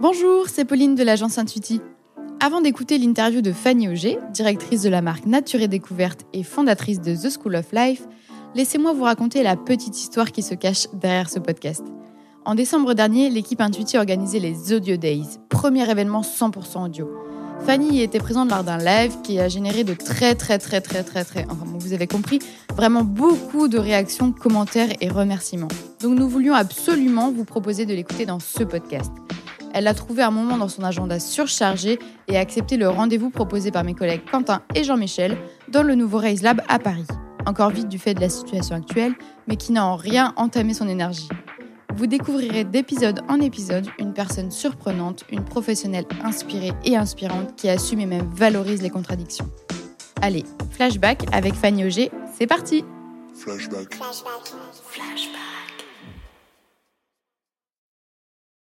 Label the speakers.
Speaker 1: Bonjour, c'est Pauline de l'agence Intuiti. Avant d'écouter l'interview de Fanny Auger, directrice de la marque Nature et Découverte et fondatrice de The School of Life, laissez-moi vous raconter la petite histoire qui se cache derrière ce podcast. En décembre dernier, l'équipe Intuiti organisait les Audio Days, premier événement 100% audio. Fanny y était présente lors d'un live qui a généré de très très très très très très, enfin vous avez compris, vraiment beaucoup de réactions, commentaires et remerciements. Donc nous voulions absolument vous proposer de l'écouter dans ce podcast. Elle a trouvé un moment dans son agenda surchargé et a accepté le rendez-vous proposé par mes collègues Quentin et Jean-Michel dans le nouveau Raise Lab à Paris. Encore vite du fait de la situation actuelle, mais qui n'a en rien entamé son énergie. Vous découvrirez d'épisode en épisode une personne surprenante, une professionnelle inspirée et inspirante qui assume et même valorise les contradictions. Allez, flashback avec Fanny Auger, c'est parti
Speaker 2: Flashback. Flashback. Flashback.